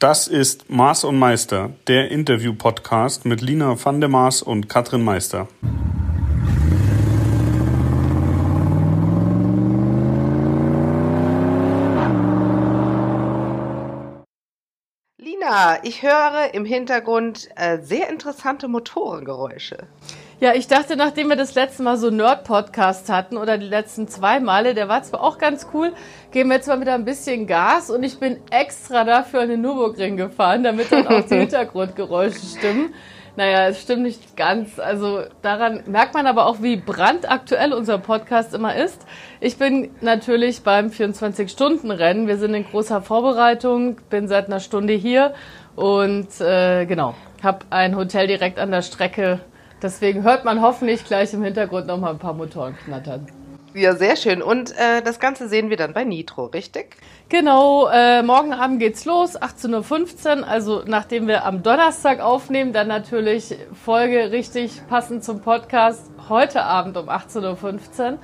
Das ist Maß und Meister, der Interview-Podcast mit Lina van der Maas und Katrin Meister. Lina, ich höre im Hintergrund äh, sehr interessante Motorengeräusche. Ja, ich dachte, nachdem wir das letzte Mal so Nerd-Podcast hatten oder die letzten zwei Male, der war zwar auch ganz cool, geben wir jetzt mal wieder ein bisschen Gas und ich bin extra dafür an den Nürburgring gefahren, damit dann auch die Hintergrundgeräusche stimmen. Naja, es stimmt nicht ganz. Also daran merkt man aber auch, wie brandaktuell unser Podcast immer ist. Ich bin natürlich beim 24-Stunden-Rennen. Wir sind in großer Vorbereitung, bin seit einer Stunde hier und äh, genau, habe ein Hotel direkt an der Strecke Deswegen hört man hoffentlich gleich im Hintergrund noch mal ein paar Motoren knattern. Ja, sehr schön. Und äh, das Ganze sehen wir dann bei Nitro, richtig? Genau, äh, morgen Abend geht's los, 18.15 Uhr. Also nachdem wir am Donnerstag aufnehmen, dann natürlich Folge richtig passend zum Podcast heute Abend um 18.15 Uhr.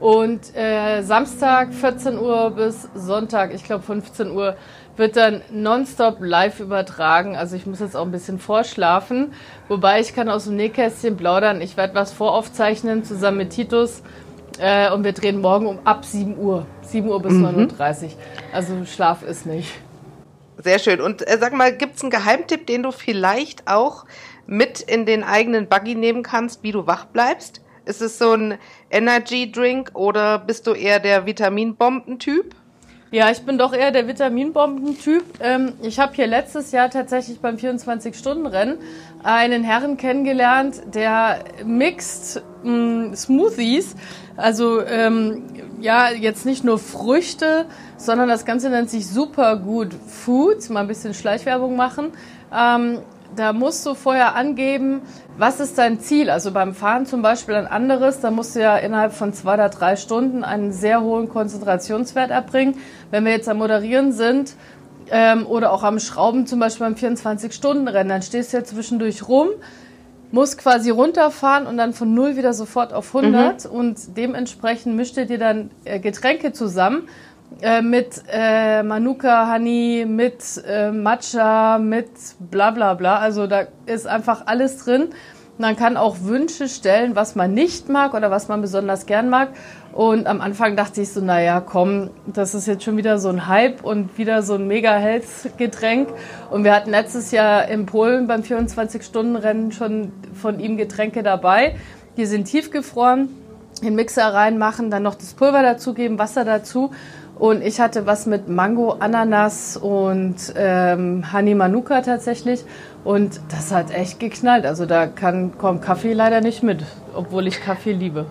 Und äh, Samstag 14 Uhr bis Sonntag, ich glaube 15 Uhr, wird dann nonstop live übertragen. Also ich muss jetzt auch ein bisschen vorschlafen. Wobei ich kann aus dem Nähkästchen plaudern. Ich werde was voraufzeichnen zusammen mit Titus. Äh, und wir drehen morgen um ab 7 Uhr. 7 Uhr bis mhm. 9.30 Uhr. Also Schlaf ist nicht. Sehr schön. Und äh, sag mal, gibt es einen Geheimtipp, den du vielleicht auch mit in den eigenen Buggy nehmen kannst, wie du wach bleibst? Ist es so ein Energy Drink oder bist du eher der Vitaminbomben-Typ? Ja, ich bin doch eher der Vitaminbomben-Typ. Ähm, ich habe hier letztes Jahr tatsächlich beim 24-Stunden-Rennen einen Herren kennengelernt, der mixt mm, Smoothies, also ähm, ja, jetzt nicht nur Früchte, sondern das Ganze nennt sich Supergood Food. Mal ein bisschen Schleichwerbung machen. Ähm, da musst du vorher angeben, was ist dein Ziel. Also beim Fahren zum Beispiel ein anderes, da musst du ja innerhalb von zwei oder drei Stunden einen sehr hohen Konzentrationswert erbringen. Wenn wir jetzt am Moderieren sind ähm, oder auch am Schrauben, zum Beispiel beim 24-Stunden-Rennen, dann stehst du ja zwischendurch rum, musst quasi runterfahren und dann von null wieder sofort auf 100 mhm. und dementsprechend mischt ihr dir dann äh, Getränke zusammen äh, mit äh, Manuka Honey, mit äh, Matcha, mit bla bla bla. Also da ist einfach alles drin. Man kann auch Wünsche stellen, was man nicht mag oder was man besonders gern mag. Und am Anfang dachte ich so, naja, komm, das ist jetzt schon wieder so ein Hype und wieder so ein mega Health-Getränk. Und wir hatten letztes Jahr in Polen beim 24-Stunden-Rennen schon von ihm Getränke dabei. Die sind tiefgefroren, in den Mixer reinmachen, dann noch das Pulver dazugeben, Wasser dazu. Und ich hatte was mit Mango, Ananas und ähm, Honey Manuka tatsächlich. Und das hat echt geknallt. Also da kann, kommt Kaffee leider nicht mit, obwohl ich Kaffee liebe.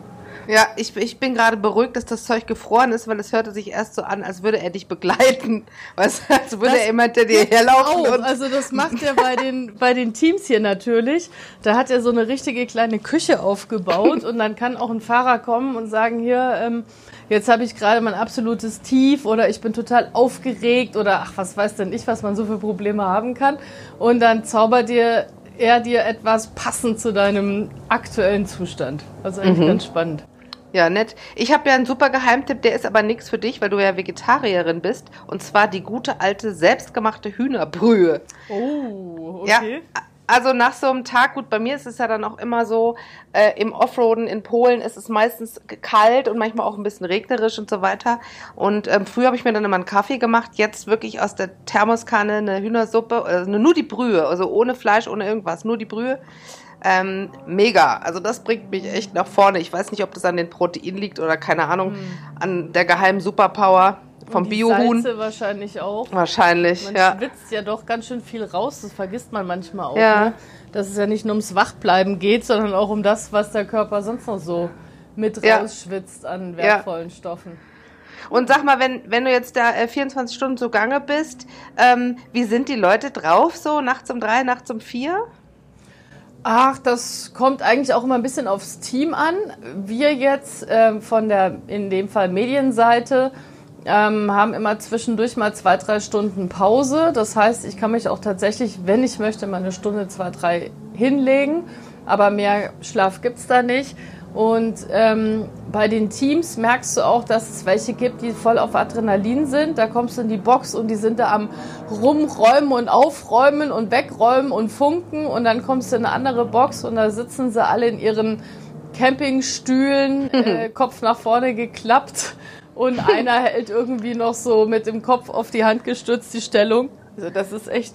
Ja, ich, ich bin gerade beruhigt, dass das Zeug gefroren ist, weil es hörte sich erst so an, als würde er dich begleiten. Weißt du, als würde das er immer hinter dir herlaufen. Auch. also das macht er bei den, bei den Teams hier natürlich. Da hat er so eine richtige kleine Küche aufgebaut und dann kann auch ein Fahrer kommen und sagen, hier, ähm, jetzt habe ich gerade mein absolutes Tief oder ich bin total aufgeregt oder ach, was weiß denn ich, was man so für Probleme haben kann. Und dann zaubert dir er dir etwas passend zu deinem aktuellen Zustand. Also eigentlich mhm. ganz spannend. Ja, nett. Ich habe ja einen super Geheimtipp, der ist aber nichts für dich, weil du ja Vegetarierin bist. Und zwar die gute alte selbstgemachte Hühnerbrühe. Oh, okay. Ja, also nach so einem Tag, gut, bei mir ist es ja dann auch immer so, äh, im Offroaden in Polen ist es meistens kalt und manchmal auch ein bisschen regnerisch und so weiter. Und ähm, früher habe ich mir dann immer einen Kaffee gemacht, jetzt wirklich aus der Thermoskanne eine Hühnersuppe, also nur die Brühe, also ohne Fleisch, ohne irgendwas, nur die Brühe. Ähm, mega. Also das bringt mich echt nach vorne. Ich weiß nicht, ob das an den Proteinen liegt oder keine Ahnung, hm. an der geheimen Superpower vom Biohuhn. wahrscheinlich auch. Wahrscheinlich, man ja. Man schwitzt ja doch ganz schön viel raus, das vergisst man manchmal auch. Ja. Ne? Dass es ja nicht nur ums Wachbleiben geht, sondern auch um das, was der Körper sonst noch so mit ja. rausschwitzt an wertvollen ja. Stoffen. Und sag mal, wenn, wenn du jetzt da äh, 24 Stunden zugange bist, ähm, wie sind die Leute drauf so nachts um drei, nachts um vier? Ach, das kommt eigentlich auch immer ein bisschen aufs Team an. Wir jetzt äh, von der, in dem Fall Medienseite, ähm, haben immer zwischendurch mal zwei, drei Stunden Pause. Das heißt, ich kann mich auch tatsächlich, wenn ich möchte, mal eine Stunde, zwei, drei hinlegen. Aber mehr Schlaf gibt's da nicht. Und ähm, bei den Teams merkst du auch, dass es welche gibt, die voll auf Adrenalin sind. Da kommst du in die Box und die sind da am Rumräumen und Aufräumen und Wegräumen und Funken. Und dann kommst du in eine andere Box und da sitzen sie alle in ihren Campingstühlen, äh, Kopf nach vorne geklappt. Und einer hält irgendwie noch so mit dem Kopf auf die Hand gestützt die Stellung. Also das ist echt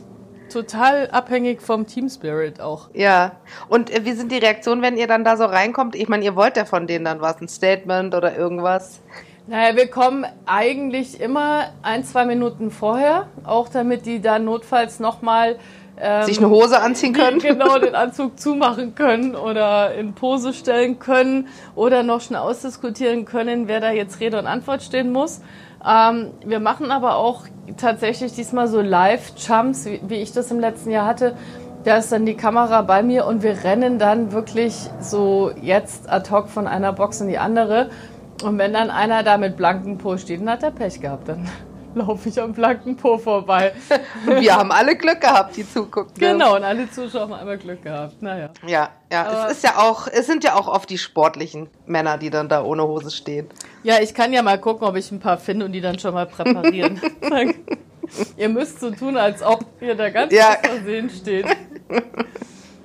total abhängig vom Team Spirit auch. Ja. Und äh, wie sind die Reaktionen, wenn ihr dann da so reinkommt? Ich meine, ihr wollt ja von denen dann was, ein Statement oder irgendwas? Naja, wir kommen eigentlich immer ein, zwei Minuten vorher, auch damit die dann notfalls nochmal ähm, sich eine Hose anziehen können. Genau, den Anzug zumachen können oder in Pose stellen können oder noch schnell ausdiskutieren können, wer da jetzt Rede und Antwort stehen muss. Ähm, wir machen aber auch tatsächlich diesmal so Live-Jumps, wie, wie ich das im letzten Jahr hatte. Da ist dann die Kamera bei mir und wir rennen dann wirklich so jetzt ad hoc von einer Box in die andere. Und wenn dann einer da mit blankem Po steht, dann hat er Pech gehabt. Dann laufe ich am blanken Po vorbei. Wir haben alle Glück gehabt, die zugucken. Genau, und alle Zuschauer haben einmal Glück gehabt. Naja. Ja, ja. Aber es ist ja auch, es sind ja auch oft die sportlichen Männer, die dann da ohne Hose stehen. Ja, ich kann ja mal gucken, ob ich ein paar finde und die dann schon mal präparieren. Ihr müsst so tun, als ob ihr da ganz ja. Versehen steht.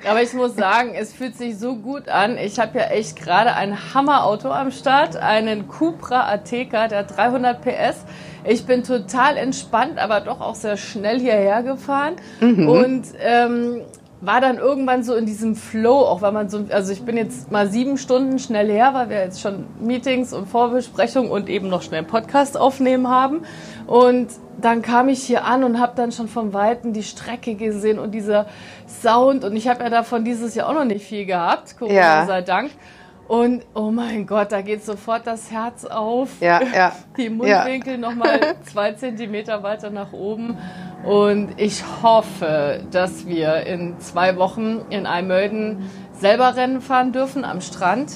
Aber ich muss sagen, es fühlt sich so gut an. Ich habe ja echt gerade ein Hammerauto am Start, einen Cupra Ateca, der hat 300 PS. Ich bin total entspannt, aber doch auch sehr schnell hierher gefahren mhm. und ähm, war dann irgendwann so in diesem Flow, auch weil man so, also ich bin jetzt mal sieben Stunden schnell her, weil wir jetzt schon Meetings und Vorbesprechungen und eben noch schnell Podcast aufnehmen haben. Und dann kam ich hier an und habe dann schon vom Weiten die Strecke gesehen und dieser Sound. Und ich habe ja davon dieses Jahr auch noch nicht viel gehabt, Corona ja. sei Dank. Und oh mein Gott, da geht sofort das Herz auf. Ja, ja. Die Mundwinkel ja. nochmal zwei Zentimeter weiter nach oben. Und ich hoffe, dass wir in zwei Wochen in Eimölden selber Rennen fahren dürfen am Strand.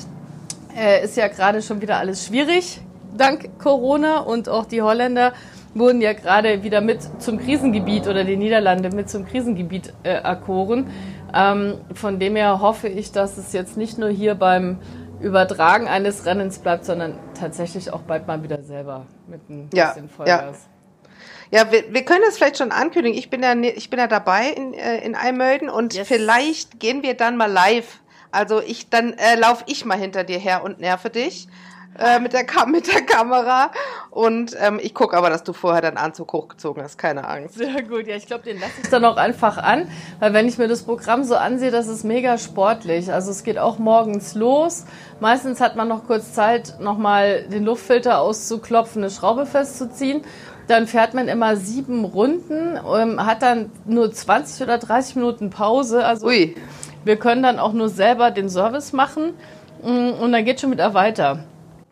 Äh, ist ja gerade schon wieder alles schwierig, dank Corona. Und auch die Holländer wurden ja gerade wieder mit zum Krisengebiet oder die Niederlande mit zum Krisengebiet äh, erkoren. Ähm, von dem her hoffe ich, dass es jetzt nicht nur hier beim Übertragen eines Rennens bleibt, sondern tatsächlich auch bald mal wieder selber mit ein ja, bisschen Vollgas. Ja. Ja, wir, wir können das vielleicht schon ankündigen. Ich bin ja, ich bin ja dabei in, äh, in Eimölden und yes. vielleicht gehen wir dann mal live. Also ich, dann äh, laufe ich mal hinter dir her und nerve dich äh, mit, der mit der Kamera. Und ähm, ich gucke aber, dass du vorher deinen Anzug hochgezogen hast. Keine Angst. Sehr gut. Ja, ich glaube, den lasse ich dann auch einfach an. Weil wenn ich mir das Programm so ansehe, das ist mega sportlich. Also es geht auch morgens los. Meistens hat man noch kurz Zeit, nochmal den Luftfilter auszuklopfen, eine Schraube festzuziehen. Dann fährt man immer sieben Runden, ähm, hat dann nur 20 oder 30 Minuten Pause. Also Ui. wir können dann auch nur selber den Service machen mm, und dann geht schon wieder weiter.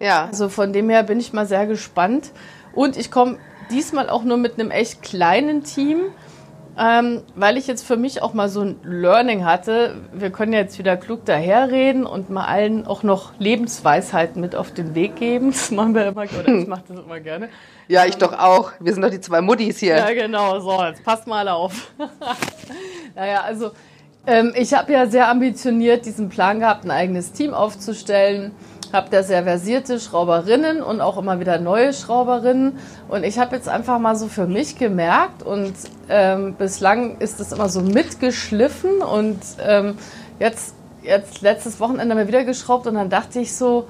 Ja. Also von dem her bin ich mal sehr gespannt. Und ich komme diesmal auch nur mit einem echt kleinen Team, ähm, weil ich jetzt für mich auch mal so ein Learning hatte. Wir können jetzt wieder klug daherreden und mal allen auch noch Lebensweisheiten mit auf den Weg geben. Das machen wir immer, oder ich mache das immer gerne. Ja, ich doch auch. Wir sind doch die zwei Muttis hier. Ja, genau. So, jetzt passt mal auf. naja, also ähm, ich habe ja sehr ambitioniert diesen Plan gehabt, ein eigenes Team aufzustellen habe da sehr versierte Schrauberinnen und auch immer wieder neue Schrauberinnen. Und ich habe jetzt einfach mal so für mich gemerkt und ähm, bislang ist das immer so mitgeschliffen und ähm, jetzt, jetzt letztes Wochenende mal wieder geschraubt und dann dachte ich so,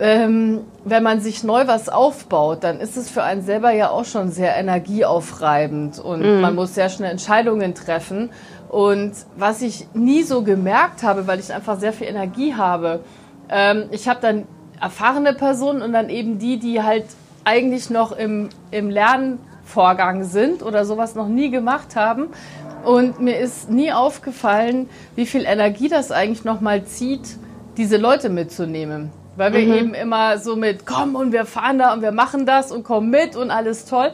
ähm, wenn man sich neu was aufbaut, dann ist es für einen selber ja auch schon sehr energieaufreibend und mhm. man muss sehr schnell Entscheidungen treffen. Und was ich nie so gemerkt habe, weil ich einfach sehr viel Energie habe, ähm, ich habe dann erfahrene Personen und dann eben die, die halt eigentlich noch im, im Lernvorgang sind oder sowas noch nie gemacht haben. Und mir ist nie aufgefallen, wie viel Energie das eigentlich nochmal zieht, diese Leute mitzunehmen. Weil wir mhm. eben immer so mit, komm und wir fahren da und wir machen das und komm mit und alles toll.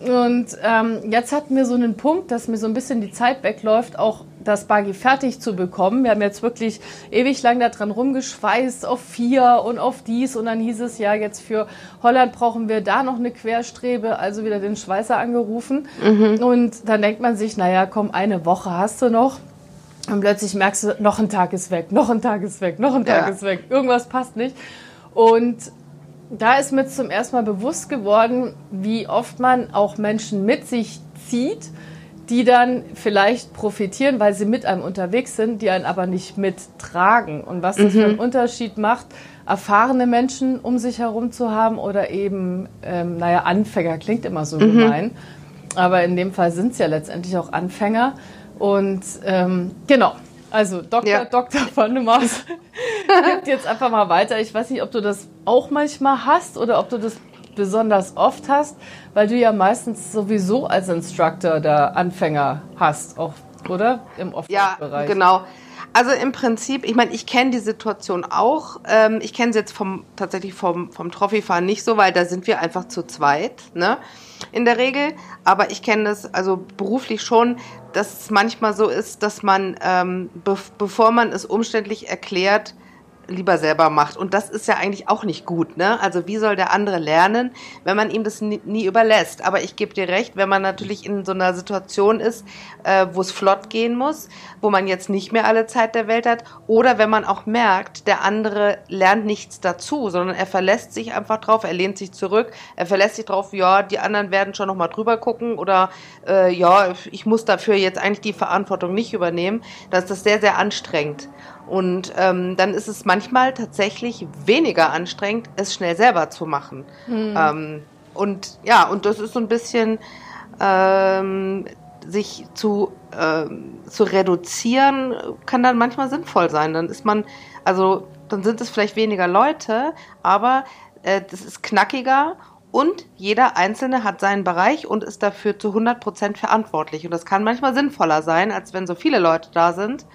Und ähm, jetzt hatten wir so einen Punkt, dass mir so ein bisschen die Zeit wegläuft, auch das Buggy fertig zu bekommen. Wir haben jetzt wirklich ewig lang daran rumgeschweißt auf vier und auf dies und dann hieß es ja jetzt für Holland brauchen wir da noch eine Querstrebe, also wieder den Schweißer angerufen mhm. und dann denkt man sich, naja, komm, eine Woche hast du noch. Und plötzlich merkst du, noch ein Tag ist weg, noch ein Tag ist weg, noch ein Tag Ja. ist weg. Irgendwas passt nicht. Und da ist mir zum ersten Mal bewusst geworden, wie oft man auch Menschen mit sich zieht, die dann vielleicht profitieren, weil sie mit einem unterwegs sind, die einen aber nicht mittragen. Und was das für einen Unterschied macht, erfahrene Menschen um sich herum zu haben oder eben, ähm, naja, Anfänger klingt immer so gemein. Aber in dem Fall sind es ja letztendlich auch Anfänger. Und ähm, genau, also Dr. Ja. Dr. van der Mars gibt jetzt einfach mal weiter. Ich weiß nicht, ob du das auch manchmal hast oder ob du das besonders oft hast, weil du ja meistens sowieso als Instructor da Anfänger hast, auch, oder? Im Ja, Offroad-Bereich. genau. Also im Prinzip, ich meine, ich kenne die Situation auch. Ähm, ich kenne sie jetzt vom tatsächlich vom, vom Trophyfahren nicht so, weil da sind wir einfach zu zweit, ne? In der Regel. Aber ich kenne das also beruflich schon, dass es manchmal so ist, dass man, ähm, be bevor man es umständlich erklärt, lieber selber macht. Und das ist ja eigentlich auch nicht gut, ne? Also wie soll der andere lernen, wenn man ihm das nie, nie überlässt? Aber ich gebe dir recht, wenn man natürlich in so einer Situation ist, äh, wo es flott gehen muss, wo man jetzt nicht mehr alle Zeit der Welt hat, oder wenn man auch merkt, der andere lernt nichts dazu, sondern er verlässt sich einfach drauf, er lehnt sich zurück, er verlässt sich drauf, ja, die anderen werden schon nochmal drüber gucken oder äh, ja, ich muss dafür jetzt eigentlich die Verantwortung nicht übernehmen, dann ist das sehr, sehr anstrengend. Und ähm, dann ist es manchmal tatsächlich weniger anstrengend, es schnell selber zu machen. Ähm, und ja, und das ist so ein bisschen ähm, sich zu, ähm, zu reduzieren, kann dann manchmal sinnvoll sein. Dann ist man, also dann sind es vielleicht weniger Leute, aber äh, das ist knackiger und jeder Einzelne hat seinen Bereich und ist dafür zu 100% verantwortlich. Und das kann manchmal sinnvoller sein, als wenn so viele Leute da sind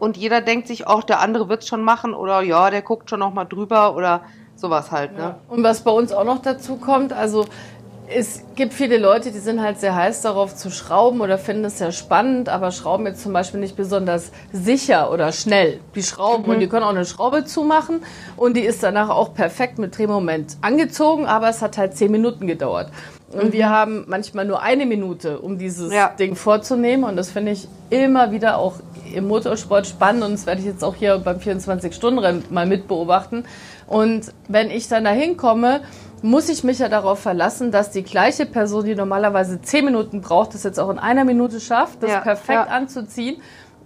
und jeder denkt sich, auch der andere wird's schon machen oder ja, der guckt schon noch mal drüber oder sowas halt. Ne? Ja. Und was bei uns auch noch dazu kommt, also es gibt viele Leute, die sind halt sehr heiß darauf zu schrauben oder finden es sehr spannend, aber schrauben jetzt zum Beispiel nicht besonders sicher oder schnell. Die schrauben und die können auch eine Schraube zumachen und die ist danach auch perfekt mit Drehmoment angezogen, aber es hat halt zehn Minuten gedauert. Und wir haben manchmal nur eine Minute, um dieses Ja. Ding vorzunehmen und das finde ich immer wieder auch im Motorsport spannend und das werde ich jetzt auch hier beim 24-Stunden-Rennen mal mitbeobachten. Und wenn ich dann da hinkomme, muss ich mich ja darauf verlassen, dass die gleiche Person, die normalerweise zehn Minuten braucht, das jetzt auch in einer Minute schafft, das Ja, perfekt ja. anzuziehen.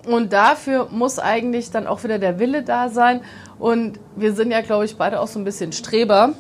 Und dafür muss eigentlich dann auch wieder der Wille da sein. Und wir sind ja, glaube ich, beide auch so ein bisschen Streber.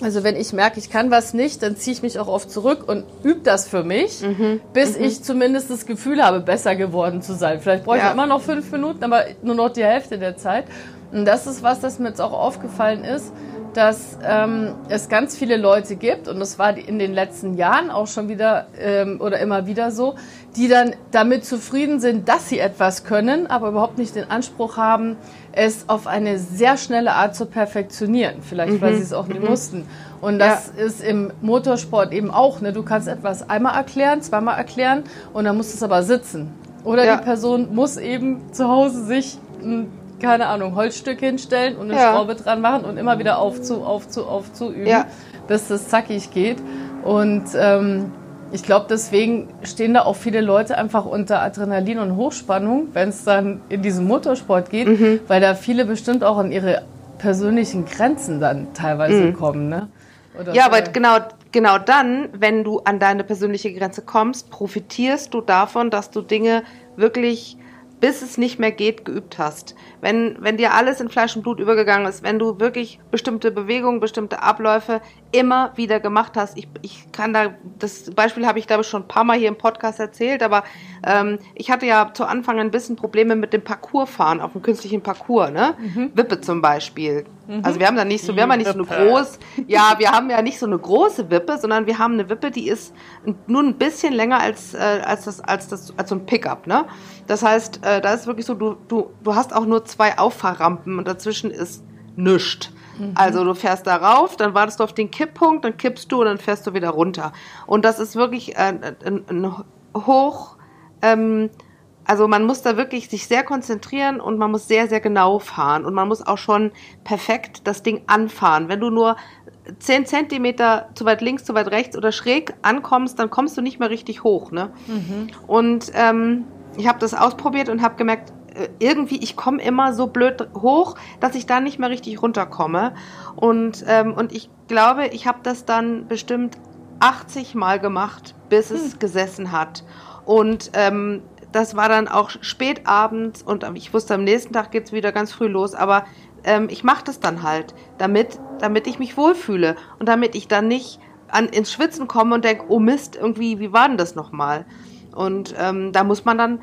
Also wenn ich merke, ich kann was nicht, dann ziehe ich mich auch oft zurück und übe das für mich, Mhm. bis ich zumindest das Gefühl habe, besser geworden zu sein. Vielleicht brauche ich Ja. immer noch fünf Minuten, aber nur noch die Hälfte der Zeit. Und das ist was, das mir jetzt auch aufgefallen ist, dass ähm, es ganz viele Leute gibt, und das war in den letzten Jahren auch schon wieder ähm, oder immer wieder so, die dann damit zufrieden sind, dass sie etwas können, aber überhaupt nicht den Anspruch haben, es auf eine sehr schnelle Art zu perfektionieren. Vielleicht, weil sie es auch nie mussten. Und das ist im Motorsport eben auch. Ne? Du kannst etwas einmal erklären, zweimal erklären und dann muss es aber sitzen. Oder Ja. die Person muss eben zu Hause sich ein, keine Ahnung, Holzstück hinstellen und eine Ja. Schraube dran machen und immer wieder aufzu, aufzu, aufzu üben, Ja. bis das zackig geht. Und ähm, ich glaube, deswegen stehen da auch viele Leute einfach unter Adrenalin und Hochspannung, wenn es dann in diesen Motorsport geht, Mhm. weil da viele bestimmt auch an ihre persönlichen Grenzen dann teilweise kommen. Ne? Oder Mhm. Ja, aber genau, genau dann, wenn du an deine persönliche Grenze kommst, profitierst du davon, dass du Dinge wirklich bis es nicht mehr geht, geübt hast. Wenn, wenn dir alles in Fleisch und Blut übergegangen ist, wenn du wirklich bestimmte Bewegungen, bestimmte Abläufe immer wieder gemacht hast. Ich, ich kann da, das Beispiel habe ich glaube ich schon ein paar Mal hier im Podcast erzählt, aber ähm, ich hatte ja zu Anfang ein bisschen Probleme mit dem Parcoursfahren auf dem künstlichen Parcours, ne? Wippe zum Beispiel. Also wir haben da nicht so, wir haben ja nicht so eine groß, ja, wir haben ja nicht so eine große Wippe, sondern wir haben eine Wippe, die ist nur ein bisschen länger als, äh, als, das, als, das, als so ein Pickup. Ne? Das heißt, äh, da ist wirklich so, du, du, du hast auch nur zwei Auffahrrampen und dazwischen ist nischt. Also du fährst da rauf, dann wartest du auf den Kipppunkt, dann kippst du und dann fährst du wieder runter. Und das ist wirklich ein, ein, ein hoch, ähm, also man muss da wirklich sich sehr konzentrieren und man muss sehr, sehr genau fahren und man muss auch schon perfekt das Ding anfahren. Wenn du nur 10 Zentimeter zu weit links, zu weit rechts oder schräg ankommst, dann kommst du nicht mehr richtig hoch. Ne? Und ähm, ich habe das ausprobiert und habe gemerkt, äh, irgendwie, ich komme immer so blöd hoch, dass ich da nicht mehr richtig runterkomme. Und, ähm, und ich glaube, ich habe das dann bestimmt 80 Mal gemacht, bis es hm. gesessen hat. Und ähm, das war dann auch spät abends und ich wusste, am nächsten Tag geht's wieder ganz früh los, aber ähm, ich mache das dann halt, damit, damit ich mich wohlfühle und damit ich dann nicht an, ins Schwitzen komme und denke, oh Mist, irgendwie, wie war denn das nochmal? Und ähm, da muss man dann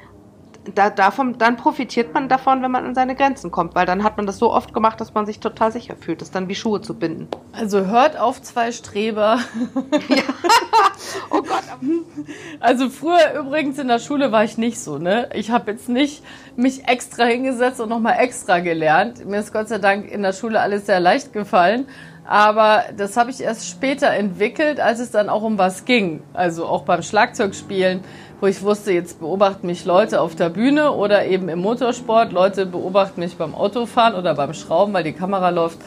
da, davon, dann profitiert man davon, wenn man an seine Grenzen kommt, weil dann hat man das so oft gemacht, dass man sich total sicher fühlt, das dann wie Schuhe zu binden. Also hört auf zwei Streber. Ja. oh Gott. Also früher übrigens in der Schule war ich nicht so, ne? Ich habe jetzt nicht mich extra hingesetzt und nochmal extra gelernt. Mir ist Gott sei Dank in der Schule alles sehr leicht gefallen. Aber das habe ich erst später entwickelt, als es dann auch um was ging. Also auch beim Schlagzeugspielen wo ich wusste, jetzt beobachten mich Leute auf der Bühne oder eben im Motorsport, Leute beobachten mich beim Autofahren oder beim Schrauben, weil die Kamera läuft,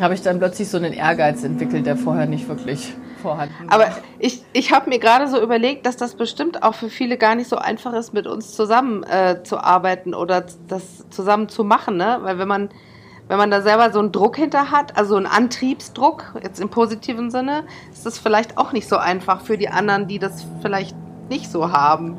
habe ich dann plötzlich so einen Ehrgeiz entwickelt, der vorher nicht wirklich vorhanden war. Aber ich, ich habe mir gerade so überlegt, dass das bestimmt auch für viele gar nicht so einfach ist, mit uns zusammen äh, zu arbeiten oder das zusammen zu machen, ne? Weil wenn man wenn man da selber so einen Druck hinter hat, also einen Antriebsdruck, jetzt im positiven Sinne, ist das vielleicht auch nicht so einfach für die anderen, die das vielleicht nicht so haben.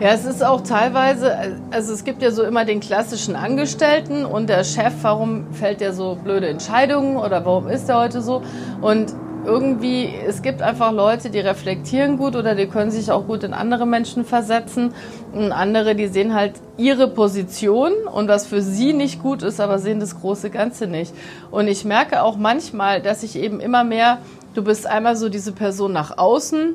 Ja, es ist auch teilweise, also es gibt ja so immer den klassischen Angestellten und der Chef, warum fällt der so blöde Entscheidungen oder warum ist er heute so? Und irgendwie, es gibt einfach Leute, die reflektieren gut oder die können sich auch gut in andere Menschen versetzen. Und andere, die sehen halt ihre Position und was für sie nicht gut ist, aber sehen das große Ganze nicht. Und ich merke auch manchmal, dass ich eben immer mehr, du bist einmal so diese Person nach außen,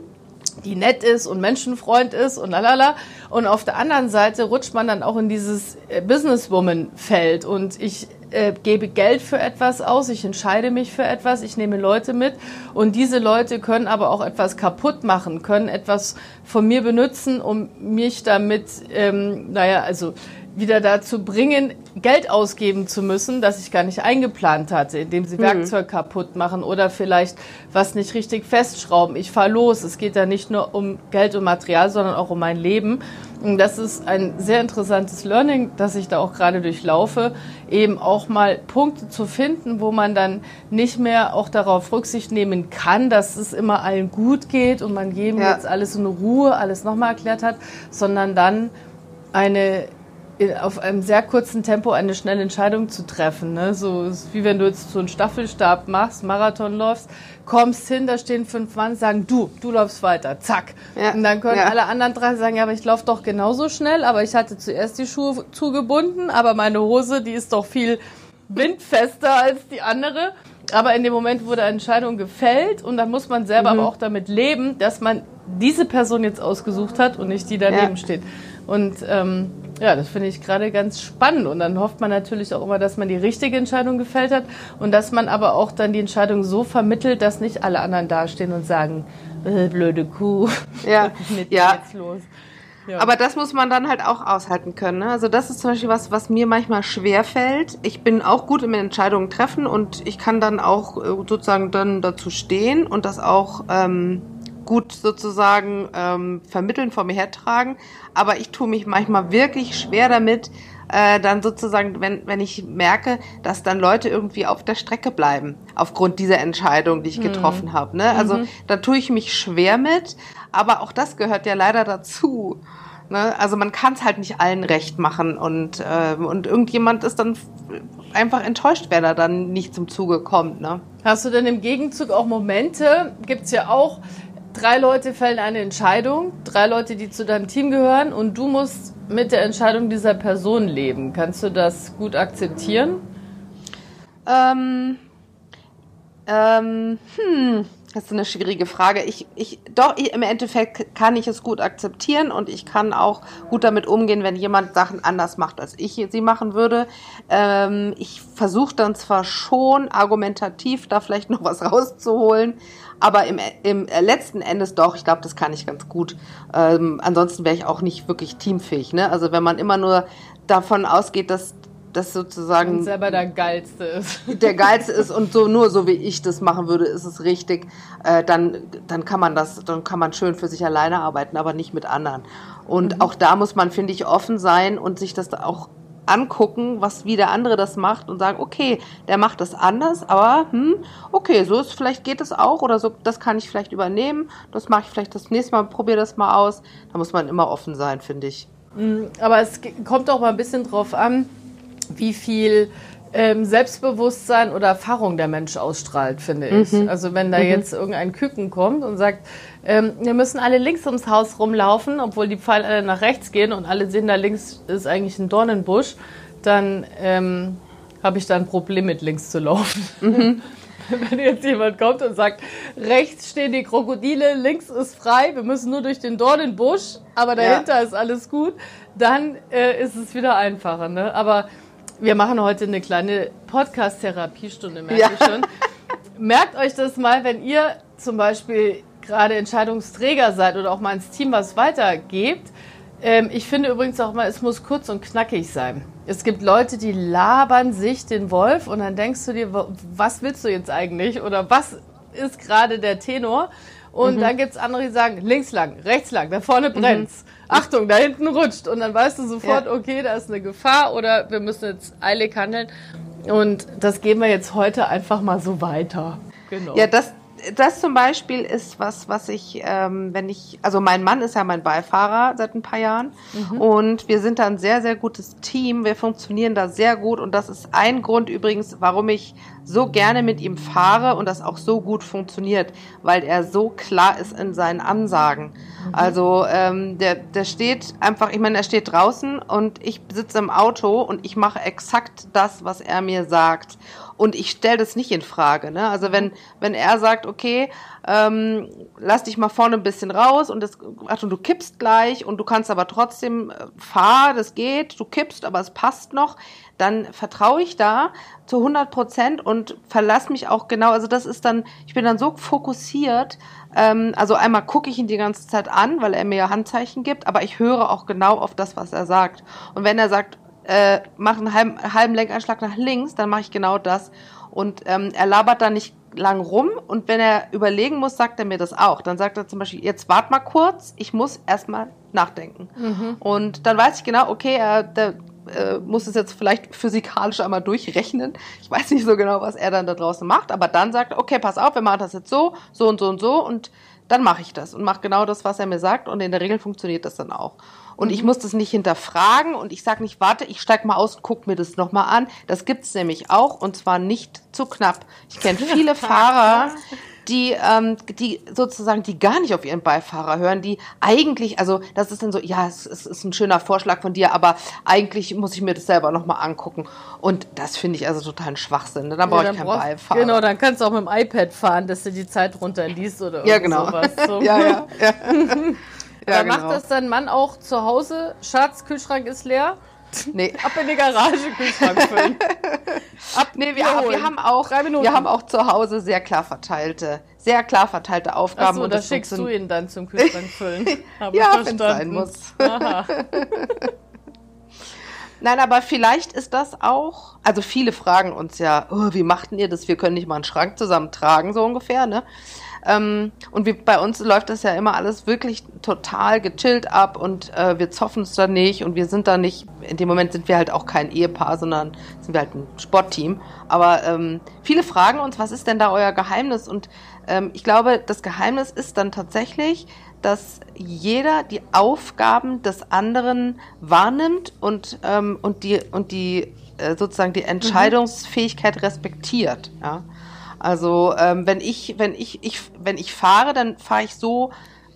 die nett ist und Menschenfreund ist und lalala. Und auf der anderen Seite rutscht man dann auch in dieses äh, Businesswoman-Feld und ich äh, gebe Geld für etwas aus, ich entscheide mich für etwas, ich nehme Leute mit. Und diese Leute können aber auch etwas kaputt machen, können etwas von mir benutzen, um mich damit, ähm, naja, also wieder dazu bringen, Geld ausgeben zu müssen, das ich gar nicht eingeplant hatte, indem sie mhm. Werkzeug kaputt machen oder vielleicht was nicht richtig festschrauben. Ich fahre los. Es geht ja nicht nur um Geld und Material, sondern auch um mein Leben. Und das ist ein sehr interessantes Learning, das ich da auch gerade durchlaufe, eben auch mal Punkte zu finden, wo man dann nicht mehr auch darauf Rücksicht nehmen kann, dass es immer allen gut geht und man jedem ja. jetzt alles in Ruhe, alles nochmal erklärt hat, sondern dann eine auf einem sehr kurzen Tempo eine schnelle Entscheidung zu treffen. Ne? So wie wenn du jetzt so einen Staffelstab machst, Marathon läufst, kommst hin, da stehen fünf Mann, sagen du, du läufst weiter, zack. Ja. Und dann können ja. alle anderen drei sagen, ja, aber ich laufe doch genauso schnell, aber ich hatte zuerst die Schuhe zugebunden, aber meine Hose, die ist doch viel windfester als die andere. Aber in dem Moment wurde eine Entscheidung gefällt und dann muss man selber mhm. aber auch damit leben, dass man diese Person jetzt ausgesucht hat und nicht die daneben ja. steht. Und ähm, ja, das finde ich gerade ganz spannend. Und dann hofft man natürlich auch immer, dass man die richtige Entscheidung gefällt hat und dass man aber auch dann die Entscheidung so vermittelt, dass nicht alle anderen dastehen und sagen, äh, blöde Kuh, ja. mit ja. jetzt los. Ja. Aber das muss man dann halt auch aushalten können. Ne? Also das ist zum Beispiel was, was mir manchmal schwer fällt. Ich bin auch gut im Entscheidungen treffen und ich kann dann auch äh, sozusagen dann dazu stehen und das auch ähm, gut sozusagen ähm, vermitteln, vor mir hertragen. Aber ich tue mich manchmal wirklich schwer damit, äh, dann sozusagen, wenn, wenn ich merke, dass dann Leute irgendwie auf der Strecke bleiben, aufgrund dieser Entscheidung, die ich mhm. getroffen habe. Ne? Also mhm. da tue ich mich schwer mit, aber auch das gehört ja leider dazu. Ne? Also man kann es halt nicht allen recht machen und, äh, und irgendjemand ist dann einfach enttäuscht, wer da dann nicht zum Zuge kommt. Ne? Hast du denn im Gegenzug auch Momente, gibt es ja auch, drei Leute fällen eine Entscheidung, drei Leute, die zu deinem Team gehören und du musst mit der Entscheidung dieser Person leben. Kannst du das gut akzeptieren? Ähm, ähm, hm, das ist eine schwierige Frage. Ich, ich, doch, ich, im Endeffekt kann ich es gut akzeptieren und ich kann auch gut damit umgehen, wenn jemand Sachen anders macht, als ich sie machen würde. Ähm, ich versuche dann zwar schon argumentativ da vielleicht noch was rauszuholen, aber im, im letzten Endes doch, ich glaube, das kann ich ganz gut. Ähm, ansonsten wäre ich auch nicht wirklich teamfähig. Ne? Also wenn man immer nur davon ausgeht, dass das sozusagen und selber der geilste ist. Der geilste ist und so nur so wie ich das machen würde, ist es richtig. Äh, dann dann kann man das, dann kann man schön für sich alleine arbeiten, aber nicht mit anderen. Und mhm. auch da muss man finde ich offen sein und sich das auch angucken, was wie der andere das macht und sagen, okay, der macht das anders, aber hm, okay, so ist vielleicht geht es auch oder so, das kann ich vielleicht übernehmen, das mache ich vielleicht das nächste Mal, probiere das mal aus. Da muss man immer offen sein, finde ich. Mm, aber es kommt auch mal ein bisschen drauf an, wie viel ähm, Selbstbewusstsein oder Erfahrung der Mensch ausstrahlt, finde ich. Mhm. Also wenn da mhm. jetzt irgendein Küken kommt und sagt, ähm, wir müssen alle links ums Haus rumlaufen, obwohl die Pfeile alle nach rechts gehen und alle sehen, da links ist eigentlich ein Dornenbusch, dann ähm, habe ich da ein Problem mit links zu laufen. Mhm. Wenn jetzt jemand kommt und sagt, rechts stehen die Krokodile, links ist frei, wir müssen nur durch den Dornenbusch, aber dahinter ja. ist alles gut, dann äh, ist es wieder einfacher. Ne? Aber wir machen heute eine kleine Podcast-Therapiestunde, merke ja. ich schon. Merkt euch das mal, wenn ihr zum Beispiel gerade Entscheidungsträger seid oder auch mal ins Team was weitergebt. Ähm, ich finde übrigens auch mal, es muss kurz und knackig sein. Es gibt Leute, die labern sich den Wolf und dann denkst du dir, was willst du jetzt eigentlich oder was ist gerade der Tenor? Und mhm. dann gibt's andere, die sagen, links lang, rechts lang, da vorne mhm. brennt's. Mhm. Achtung, da hinten rutscht. Und dann weißt du sofort, ja. okay, da ist eine Gefahr oder wir müssen jetzt eilig handeln. Und das geben wir jetzt heute einfach mal so weiter. Genau. Ja, das, das zum Beispiel ist was, was ich, ähm, wenn ich, also mein Mann ist ja mein Beifahrer seit ein paar Jahren mhm. und wir sind da ein sehr, sehr gutes Team. Wir funktionieren da sehr gut und das ist ein Grund übrigens, warum ich so gerne mit ihm fahre und das auch so gut funktioniert, weil er so klar ist in seinen Ansagen. Mhm. Also ähm, der, der steht einfach, ich meine, er steht draußen und ich sitze im Auto und ich mache exakt das, was er mir sagt. Und ich stelle das nicht in Frage. Ne? Also wenn, wenn er sagt, okay, ähm, lass dich mal vorne ein bisschen raus und das, Achtung, du kippst gleich und du kannst aber trotzdem äh, fahren, das geht, du kippst, aber es passt noch, dann vertraue ich da zu 100 Prozent und verlass mich auch genau. Also das ist dann, ich bin dann so fokussiert. Ähm, also einmal gucke ich ihn die ganze Zeit an, weil er mir ja Handzeichen gibt, aber ich höre auch genau auf das, was er sagt. Und wenn er sagt, äh, mache einen halben, halben Lenkanschlag nach links, dann mache ich genau das. Und ähm, er labert da nicht lang rum und wenn er überlegen muss, sagt er mir das auch. Dann sagt er zum Beispiel, jetzt wart mal kurz, ich muss erstmal nachdenken. Mhm. Und dann weiß ich genau, okay, er der, äh, muss es jetzt vielleicht physikalisch einmal durchrechnen. Ich weiß nicht so genau, was er dann da draußen macht, aber dann sagt okay, pass auf, wir machen das jetzt so, so und so und so und dann mache ich das und mache genau das, was er mir sagt und in der Regel funktioniert das dann auch. Und mhm. ich muss das nicht hinterfragen und ich sage nicht, warte, ich steig mal aus und guck mir das nochmal an. Das gibt's nämlich auch und zwar nicht zu knapp. Ich kenne viele Fahrer, die, ähm, die sozusagen, die gar nicht auf ihren Beifahrer hören, die eigentlich, also das ist dann so, ja, es, es ist ein schöner Vorschlag von dir, aber eigentlich muss ich mir das selber nochmal angucken. Und das finde ich also total ein Schwachsinn. Ne? Dann brauche ja, ich keinen brauchst, Beifahrer. Genau, dann kannst du auch mit dem iPad fahren, dass du die Zeit runterliest oder ja, genau. sowas. So. ja, ja, ja. Ja, Aber genau. macht das dein Mann auch zu Hause? Schatz, Kühlschrank ist leer? Nee. Ab in die Garage Kühlschrank füllen. Ab nee, wir, haben, wir haben auch wir haben auch zu Hause sehr klar verteilte, sehr klar verteilte Aufgaben. Ach so, da schickst du ihn dann zum Kühlschrank füllen. ja, wenn es sein muss. Nein, aber vielleicht ist das auch, also viele fragen uns ja, oh, wie machten ihr das? Wir können nicht mal einen Schrank zusammen tragen, so ungefähr, ne? Ähm, und wie, bei uns läuft das ja immer alles wirklich total gechillt ab und äh, wir zoffen es da nicht und wir sind da nicht, in dem Moment sind wir halt auch kein Ehepaar, sondern sind wir halt ein Sportteam. Aber ähm, viele fragen uns, was ist denn da euer Geheimnis? Und ähm, ich glaube, das Geheimnis ist dann tatsächlich, dass jeder die Aufgaben des anderen wahrnimmt und, ähm, und die, und die äh, sozusagen die mhm. Entscheidungsfähigkeit mhm. respektiert. Ja? Also ähm, wenn ich, wenn ich, ich, wenn ich fahre, dann fahre ich so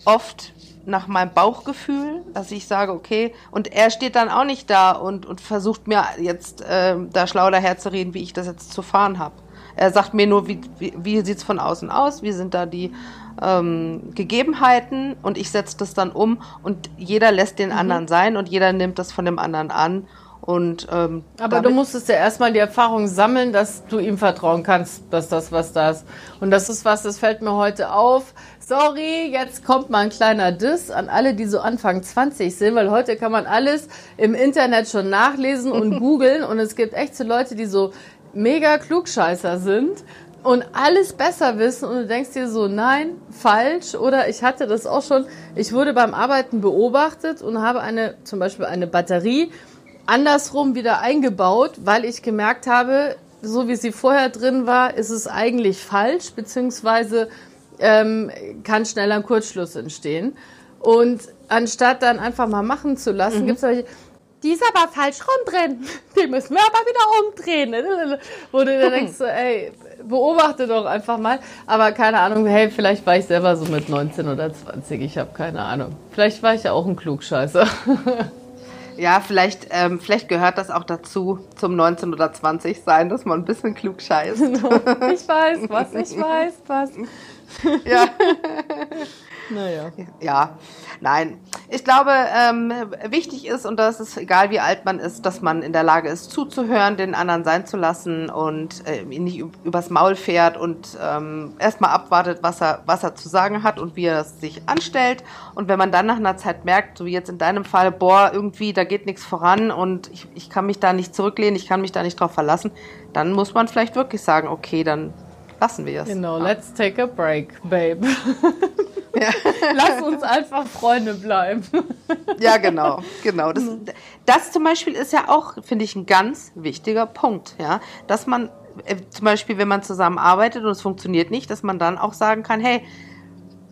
oft nach meinem Bauchgefühl, dass ich sage, okay, und er steht dann auch nicht da und, und versucht mir jetzt äh, da schlau daherzureden, wie ich das jetzt zu fahren habe. Er sagt mir nur, wie, wie, wie sieht's von außen aus, wie sind da die ähm, Gegebenheiten und ich setze das dann um und jeder lässt den mhm. anderen sein und jeder nimmt das von dem anderen an und, ähm, Aber du musstest ja erstmal die Erfahrung sammeln, dass du ihm vertrauen kannst, dass das was da ist. Und das ist was, das fällt mir heute auf. Sorry, jetzt kommt mal ein kleiner Diss an alle, die so Anfang 20 sind, weil heute kann man alles im Internet schon nachlesen und googeln. Und es gibt echt so Leute, die so mega Klugscheißer sind und alles besser wissen und du denkst dir so, nein, falsch oder ich hatte das auch schon. Ich wurde beim Arbeiten beobachtet und habe eine, zum Beispiel eine Batterie andersrum wieder eingebaut, weil ich gemerkt habe, so wie sie vorher drin war, ist es eigentlich falsch, beziehungsweise ähm, kann schnell ein Kurzschluss entstehen. Und anstatt dann einfach mal machen zu lassen, mhm. gibt es solche, die ist aber falsch rum drin. Die müssen wir aber wieder umdrehen. Wo du dann denkst, so, ey, beobachte doch einfach mal. Aber keine Ahnung, hey, vielleicht war ich selber so mit 19 oder 20. Ich habe keine Ahnung. Vielleicht war ich ja auch ein Klugscheißer. Ja, vielleicht, ähm, vielleicht gehört das auch dazu, zum 19 oder 20 sein, dass man ein bisschen klug scheißt. Ich weiß was, ich weiß was. Ja. Naja. Ja, nein. Ich glaube, ähm, wichtig ist, und das ist egal, wie alt man ist, dass man in der Lage ist, zuzuhören, den anderen sein zu lassen und äh, ihn nicht übers Maul fährt und ähm, erstmal abwartet, was er, was er zu sagen hat und wie er es sich anstellt. Und wenn man dann nach einer Zeit merkt, so wie jetzt in deinem Fall, boah, irgendwie, da geht nichts voran und ich, ich kann mich da nicht zurücklehnen, ich kann mich da nicht drauf verlassen, dann muss man vielleicht wirklich sagen, okay, dann lassen wir es. Genau, ja. let's take a break, babe. Ja. Lass uns einfach Freunde bleiben. Ja, genau, genau. Das, das zum Beispiel ist ja auch, finde ich, ein ganz wichtiger Punkt, ja, dass man äh, zum Beispiel, wenn man zusammenarbeitet und es funktioniert nicht, dass man dann auch sagen kann, hey,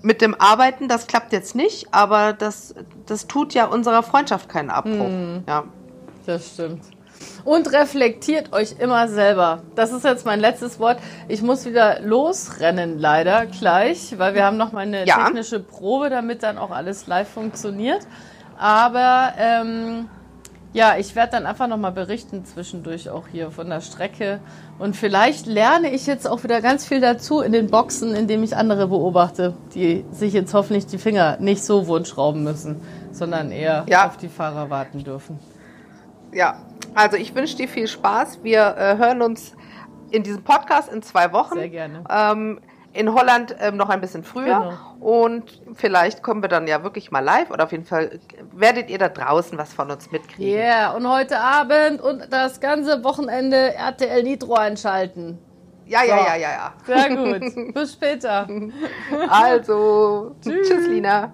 mit dem Arbeiten, das klappt jetzt nicht, aber das, das tut ja unserer Freundschaft keinen Abbruch. Hm, ja. Das stimmt. Und reflektiert euch immer selber. Das ist jetzt mein letztes Wort. Ich muss wieder losrennen, leider gleich, weil wir haben noch mal eine ja. technische Probe, damit dann auch alles live funktioniert. Aber ähm, ja, ich werde dann einfach noch mal berichten zwischendurch auch hier von der Strecke. Und vielleicht lerne ich jetzt auch wieder ganz viel dazu in den Boxen, indem ich andere beobachte, die sich jetzt hoffentlich die Finger nicht so wundschrauben müssen, sondern eher ja. auf die Fahrer warten dürfen. Ja, also ich wünsche dir viel Spaß. Wir äh, hören uns in diesem Podcast in zwei Wochen. Sehr gerne. Ähm, in Holland ähm, noch ein bisschen früher. Genau. Und vielleicht kommen wir dann ja wirklich mal live oder auf jeden Fall werdet ihr da draußen was von uns mitkriegen. Ja, yeah, und heute Abend und das ganze Wochenende RTL Nitro einschalten. Ja, so. ja, ja, ja, ja. Sehr gut. Bis später. Also, tschüss, tschüss Lina.